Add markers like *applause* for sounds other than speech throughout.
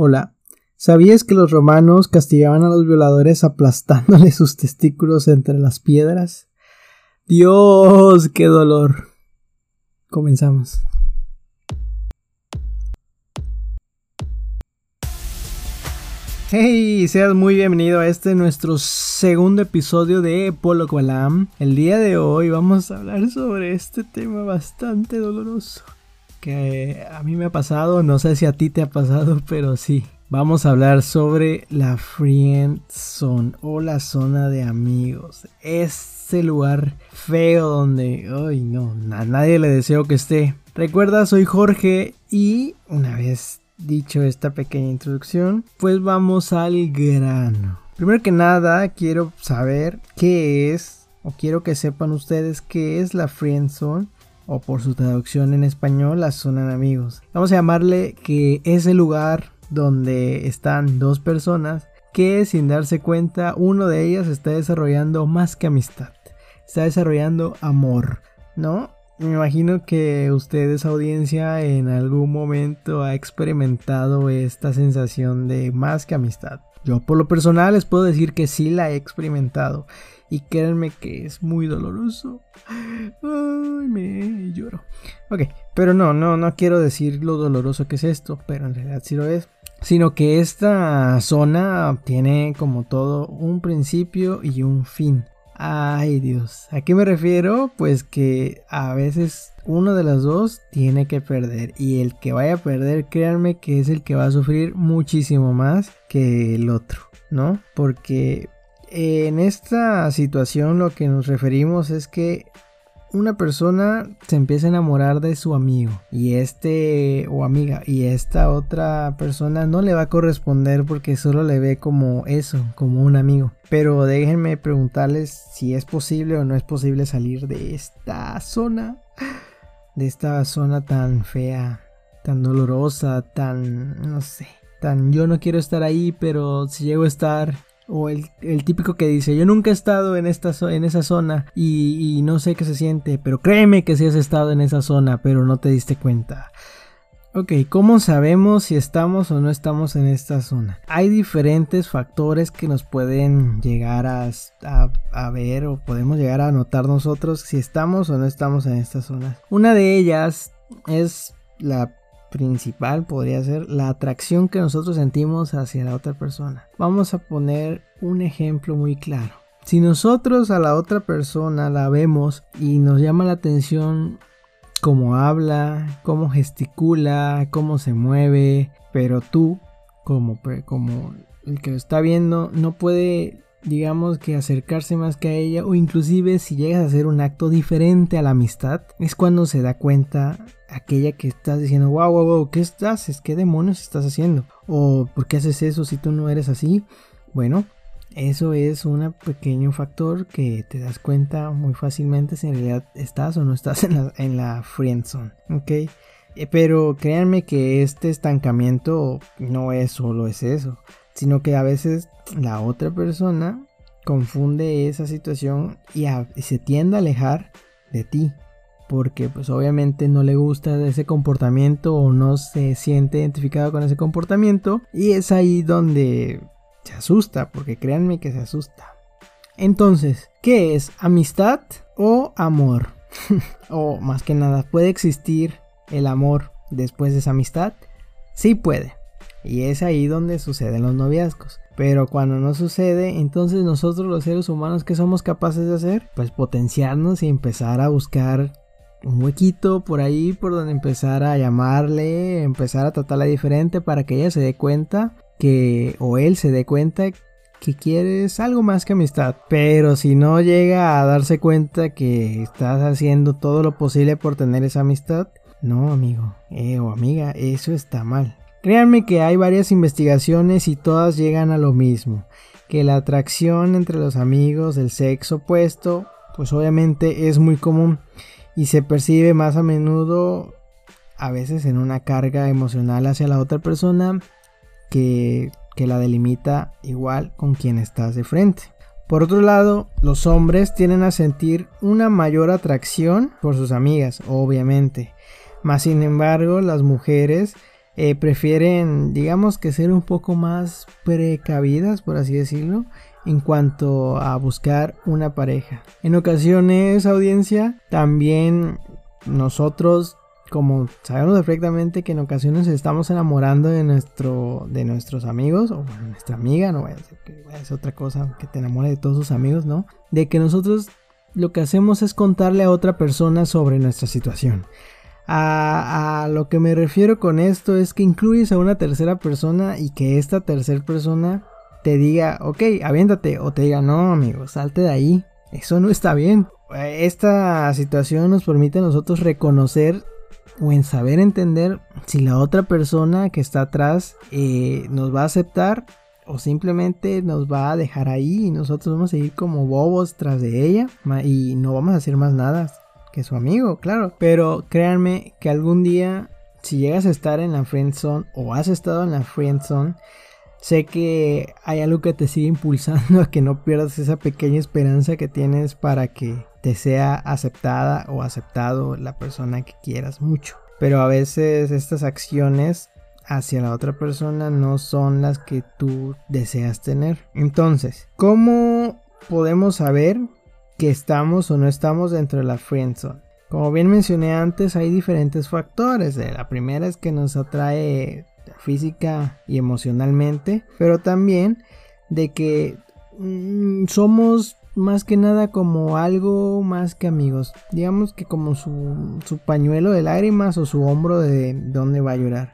Hola. ¿Sabías que los romanos castigaban a los violadores aplastándole sus testículos entre las piedras? Dios, qué dolor. Comenzamos. Hey, seas muy bienvenido a este nuestro segundo episodio de Polo Koalam. El día de hoy vamos a hablar sobre este tema bastante doloroso que a mí me ha pasado, no sé si a ti te ha pasado, *laughs* pero sí. Vamos a hablar sobre la friend zone o la zona de amigos. Ese lugar feo donde, ay no, a nadie le deseo que esté. Recuerda, soy Jorge y una vez dicho esta pequeña introducción, pues vamos al grano. Primero que nada, quiero saber qué es, o quiero que sepan ustedes qué es la friend zone o por su traducción en español, la zona amigos. Vamos a llamarle que es el lugar donde están dos personas que sin darse cuenta uno de ellas está desarrollando más que amistad, está desarrollando amor, ¿no? Me imagino que ustedes audiencia en algún momento ha experimentado esta sensación de más que amistad. Yo por lo personal les puedo decir que sí la he experimentado y créanme que es muy doloroso. Ay, me lloro. Ok, pero no, no, no quiero decir lo doloroso que es esto, pero en realidad sí lo es. Sino que esta zona tiene como todo un principio y un fin. Ay Dios, ¿a qué me refiero? Pues que a veces uno de los dos tiene que perder y el que vaya a perder, créanme que es el que va a sufrir muchísimo más que el otro, ¿no? Porque en esta situación lo que nos referimos es que una persona se empieza a enamorar de su amigo y este o amiga y esta otra persona no le va a corresponder porque solo le ve como eso, como un amigo. Pero déjenme preguntarles si es posible o no es posible salir de esta zona, de esta zona tan fea, tan dolorosa, tan, no sé, tan yo no quiero estar ahí, pero si llego a estar o el, típico que dice, yo nunca he estado en, esta, en esa zona y, no sé qué se siente, pero créeme que sí has estado en esa zona, pero no te diste cuenta. Ok, ¿cómo sabemos si estamos o no estamos en esta zona? Hay diferentes factores que nos pueden llegar a, a, ver o podemos llegar a notar nosotros si estamos o no estamos en esta zona. Una de ellas es la principal podría ser la atracción que nosotros sentimos hacia la otra persona. Vamos a poner un ejemplo muy claro. Si nosotros a la otra persona la vemos y nos llama la atención cómo habla, cómo gesticula, cómo se mueve, pero tú, como, el que lo está viendo, no puede digamos que acercarse más que a ella o inclusive si llegas a hacer un acto diferente a la amistad es cuando se da cuenta aquella que estás diciendo wow wow wow qué estás qué demonios estás haciendo o por qué haces eso si tú no eres así bueno eso es un pequeño factor que te das cuenta muy fácilmente si en realidad estás o no estás en la, en la ok eh, pero créanme que este estancamiento no es solo es eso sino que a veces la otra persona confunde esa situación y, se tiende a alejar de ti porque pues obviamente no le gusta ese comportamiento o no se siente identificado con ese comportamiento y es ahí donde se asusta porque créanme que se asusta entonces ¿qué es amistad o amor? *laughs* o más que nada ¿puede existir el amor después de esa amistad? sí puede y es ahí donde suceden los noviazgos. Pero cuando no sucede, entonces nosotros los seres humanos, ¿qué somos capaces de hacer? Pues potenciarnos y empezar a buscar un huequito por ahí por donde empezar a llamarle, empezar a tratarla diferente para que ella se dé cuenta que, o él se dé cuenta que quieres algo más que amistad. Pero si no llega a darse cuenta que estás haciendo todo lo posible por tener esa amistad, no amigo eh, o amiga, eso está mal. Créanme que hay varias investigaciones y todas llegan a lo mismo, que la atracción entre los amigos del sexo opuesto, pues obviamente es muy común y se percibe más a menudo a veces en una carga emocional hacia la otra persona que, que la delimita igual con quien estás de frente. Por otro lado, los hombres tienden a sentir una mayor atracción por sus amigas, obviamente. Más sin embargo, las mujeres eh, prefieren, digamos que ser un poco más precavidas, por así decirlo, en cuanto a buscar una pareja. En ocasiones, audiencia, también nosotros como sabemos perfectamente que en ocasiones estamos enamorando de nuestro de nuestros amigos o bueno, nuestra amiga, no voy a decir que es otra cosa que te enamore de todos sus amigos, ¿no? De que nosotros lo que hacemos es contarle a otra persona sobre nuestra situación. A, a, lo que me refiero con esto es que incluyes a una tercera persona y que esta tercera persona te diga, ok, aviéntate, o te diga, no, amigo, salte de ahí. Eso no está bien. Esta situación nos permite a nosotros reconocer o en saber entender si la otra persona que está atrás eh, nos va a aceptar o simplemente nos va a dejar ahí y nosotros vamos a ir como bobos tras de ella y no vamos a hacer más nada que su amigo, claro. Pero créanme que algún día si llegas a estar en la friend zone o has estado en la friend zone, sé que hay algo que te sigue impulsando a que no pierdas esa pequeña esperanza que tienes para que te sea aceptada o aceptado la persona que quieras mucho. Pero a veces estas acciones hacia la otra persona no son las que tú deseas tener. Entonces, ¿cómo podemos saber que estamos o no estamos dentro de la friendzone? Como bien mencioné antes, hay diferentes factores. La primera es que nos atrae física y emocionalmente, pero también de que mm, somos más que nada como algo más que amigos. Digamos que como su, su pañuelo de lágrimas o su hombro de donde va a llorar.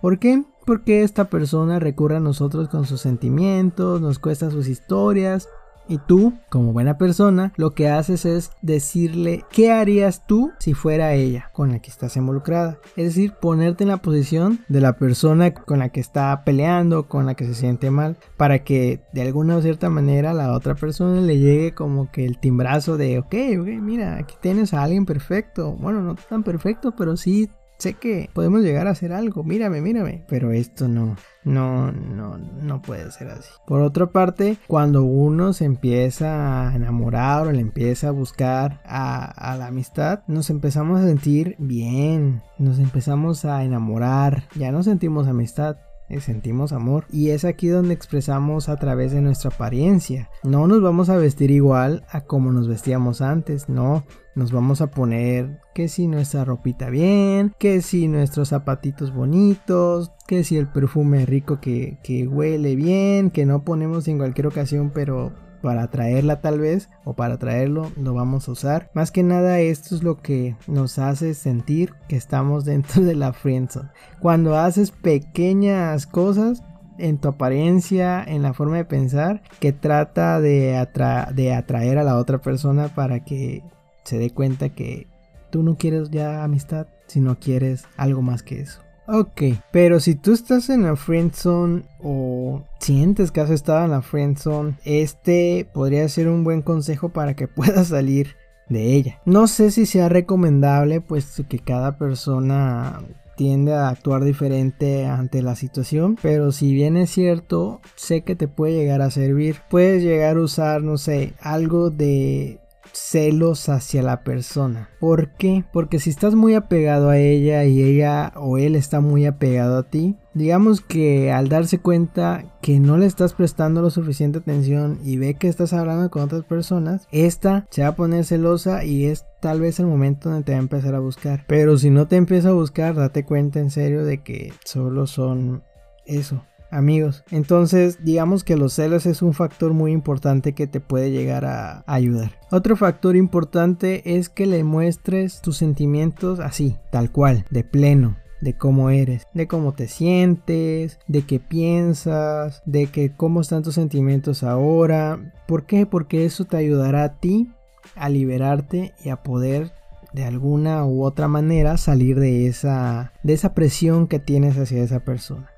¿Por qué? Porque esta persona recurre a nosotros con sus sentimientos, nos cuesta sus historias, y tú, como buena persona, lo que haces es decirle qué harías tú si fuera ella con la que estás involucrada. Es decir, ponerte en la posición de la persona con la que está peleando, con la que se siente mal, para que de alguna o cierta manera la otra persona le llegue como que el timbrazo de, ok, ok, mira, aquí tienes a alguien perfecto. Bueno, no tan perfecto, pero sí sé que podemos llegar a hacer algo, mírame, mírame, pero esto no, no, no, no puede ser así. Por otra parte, cuando uno se empieza a enamorar o le empieza a buscar a, la amistad, nos empezamos a sentir bien, nos empezamos a enamorar, ya no sentimos amistad, eh, sentimos amor y es aquí donde expresamos a través de nuestra apariencia. No nos vamos a vestir igual a como nos vestíamos antes, no. Nos vamos a poner que si nuestra ropita bien, que si nuestros zapatitos bonitos, que si el perfume rico que, que huele bien, que no ponemos en cualquier ocasión pero para traerla tal vez o para traerlo lo vamos a usar. Más que nada esto es lo que nos hace sentir que estamos *laughs* dentro de la friendzone. Cuando haces pequeñas cosas en tu apariencia, en la forma de pensar, que trata de, de atraer a la otra persona para que se dé cuenta que tú no quieres ya amistad, sino quieres algo más que eso. Ok, pero si tú estás en la friend zone o sientes que has estado en la friend zone, este podría ser un buen consejo para que *laughs* puedas salir de ella. No sé si sea recomendable, pues que cada persona tiende a actuar diferente ante la situación, pero si bien es cierto, sé que te puede llegar a servir. Puedes llegar a usar, no sé, algo de celos hacia la persona. ¿Por qué? Porque si estás muy apegado a ella y ella o él está muy apegado a ti, digamos que al darse cuenta que no le estás prestando lo suficiente atención y ve que estás hablando con otras personas, esta se va a poner celosa y es tal vez el momento donde te va a empezar a buscar. Pero si no te empieza a buscar, date cuenta en serio de que solo son eso, amigos. Entonces, digamos que los celos es un factor muy importante que te puede llegar a ayudar. Otro factor importante es que le muestres tus sentimientos así, tal cual, de pleno de cómo eres, de cómo te sientes, de qué piensas, de que cómo están tus sentimientos ahora. ¿Por qué? Porque eso te ayudará a ti a liberarte y a poder de alguna u otra manera salir de esa de esa presión que tienes hacia esa persona.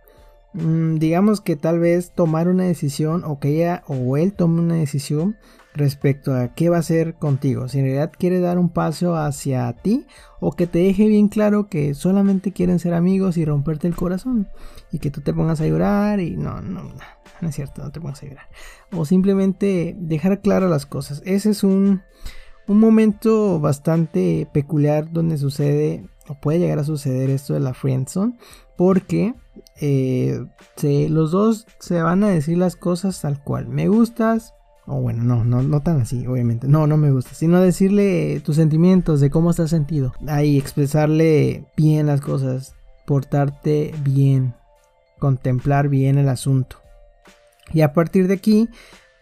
Mm, digamos que tal vez tomar una decisión o que ella o él tome una decisión respecto a qué va a hacer contigo. Si en realidad quiere dar un paso hacia ti o que te deje bien claro que solamente quieren ser amigos y romperte el corazón y que tú te pongas a llorar y no, no, no es cierto, no te pongas a llorar. O simplemente dejar claras las cosas. Ese es un, un momento bastante peculiar donde sucede o puede llegar a suceder esto de la friendzone Porque eh, los dos se van a decir las cosas tal cual. Me gustas, o bueno, no, no, no tan así, obviamente. No, no me gusta. Sino decirle tus sentimientos, de cómo estás sentido. Ahí expresarle bien las cosas. Portarte bien. Contemplar bien el asunto. Y a partir de aquí,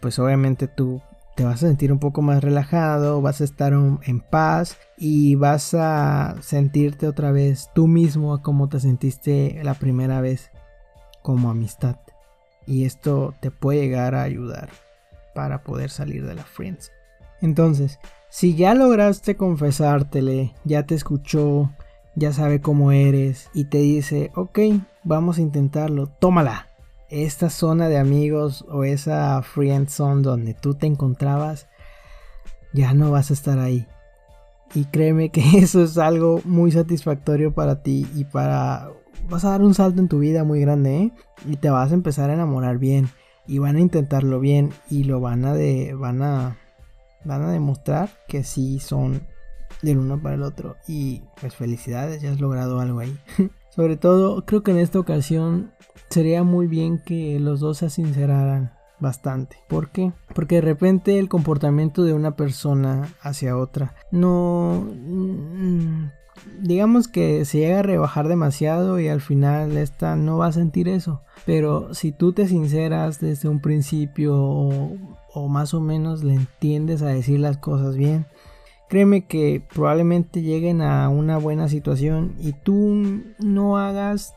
pues obviamente tú te vas a sentir un poco más relajado, vas a estar en paz y vas a sentirte otra vez tú mismo como te sentiste la primera vez como amistad. Y esto te puede llegar a ayudar para poder salir de la friends. Entonces, si ya lograste confesártele, ya te escuchó, ya sabe cómo eres y te dice, ok, vamos a intentarlo, tómala esta zona de amigos o esa friend zone donde tú te encontrabas, ya no vas a estar ahí. Y créeme que *laughs* eso es algo muy satisfactorio para ti y para... Vas a dar un salto en tu vida muy grande, ¿eh? Y te vas a empezar a enamorar bien. Y van a intentarlo bien y lo van a van a... van a demostrar que sí son del uno para el otro. Y pues felicidades, ya has logrado algo ahí. *laughs* Sobre todo, creo que en esta ocasión sería muy bien que los dos se sinceraran bastante. ¿Por qué? Porque de repente el comportamiento de una persona hacia otra no... Mm, digamos que se llega a rebajar demasiado y al final esta no va a sentir eso. Pero si tú te sinceras desde un principio o, o más o menos le entiendes a decir las cosas bien, créeme que probablemente lleguen a una buena situación y tú no hagas,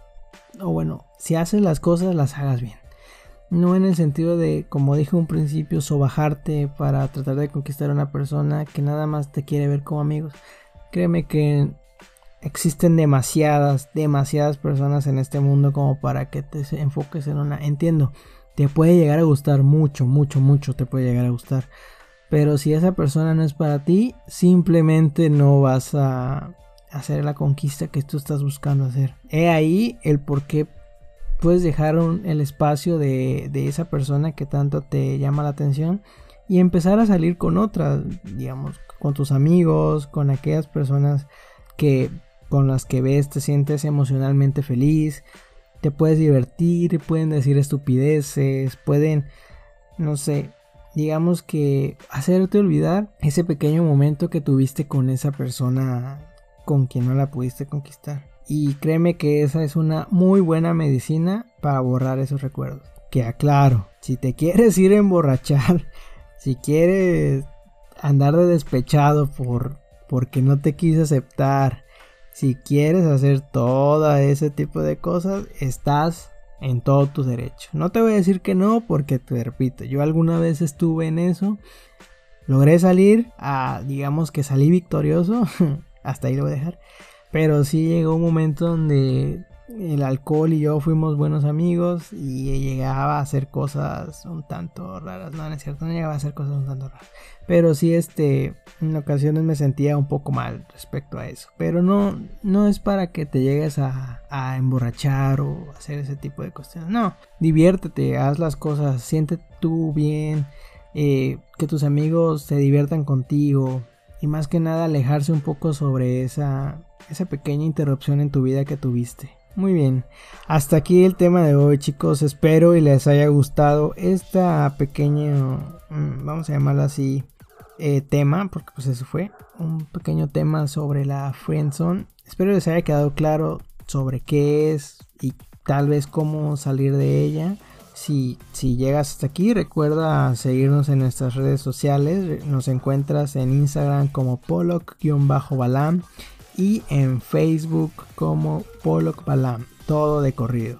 o bueno, si haces las cosas, las hagas bien. No en el sentido de, como dije un principio, sobajarte para tratar de conquistar a una persona que nada más te quiere ver como amigos. Créeme que existen demasiadas, demasiadas personas en este mundo como para que te enfoques en una. Entiendo, te puede llegar a gustar mucho, mucho, mucho, te puede llegar a gustar. Pero si esa persona no es para ti, simplemente no vas a hacer la conquista que tú estás buscando hacer. He ahí el por qué puedes dejar el espacio de, de, esa persona que tanto te llama la atención y empezar a salir con otras, digamos, con tus amigos, con aquellas personas que con las que ves te sientes emocionalmente feliz, te puedes divertir, pueden decir estupideces, pueden, no sé, digamos que hacerte olvidar ese pequeño momento que tuviste con esa persona con quien no la pudiste conquistar. Y créeme que esa es una muy buena medicina para borrar esos recuerdos. Que aclaro, si te quieres ir a emborrachar, *laughs* si quieres andar de despechado por porque no te quise aceptar, si quieres hacer todo ese tipo de cosas, estás en todo tu derecho. No te voy a decir que no porque te repito, yo alguna vez estuve en eso, logré salir, digamos que salí victorioso, *laughs* hasta ahí lo voy a dejar. Pero sí llegó un momento donde el alcohol y yo fuimos buenos amigos y llegaba a hacer cosas un tanto raras. No, no es cierto, no llegaba a hacer cosas un tanto raras. Pero sí, este, en ocasiones me sentía un poco mal respecto a eso. Pero no, no es para que te llegues a, emborrachar o hacer ese tipo de cuestiones. No, diviértete, haz las cosas, siente tú bien, eh, que tus amigos se diviertan contigo. Y más que nada alejarse un poco sobre esa esa pequeña interrupción en tu vida que tuviste. Muy bien, hasta aquí el tema de hoy chicos, espero y les haya gustado esta pequeña, mm, vamos a llamarlo así, eh, tema, porque pues eso fue, un pequeño tema sobre la friendzone. Espero les haya quedado claro sobre qué es y tal vez cómo salir de ella. Si, si llegas hasta aquí, recuerda seguirnos en nuestras redes sociales. Nos encuentras en Instagram como Pollock-Balam y en Facebook como Pollock Balam, todo de corrido.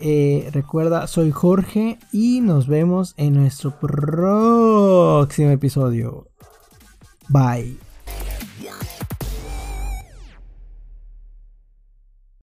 Eh, recuerda, soy Jorge y nos vemos en nuestro próximo episodio. Bye.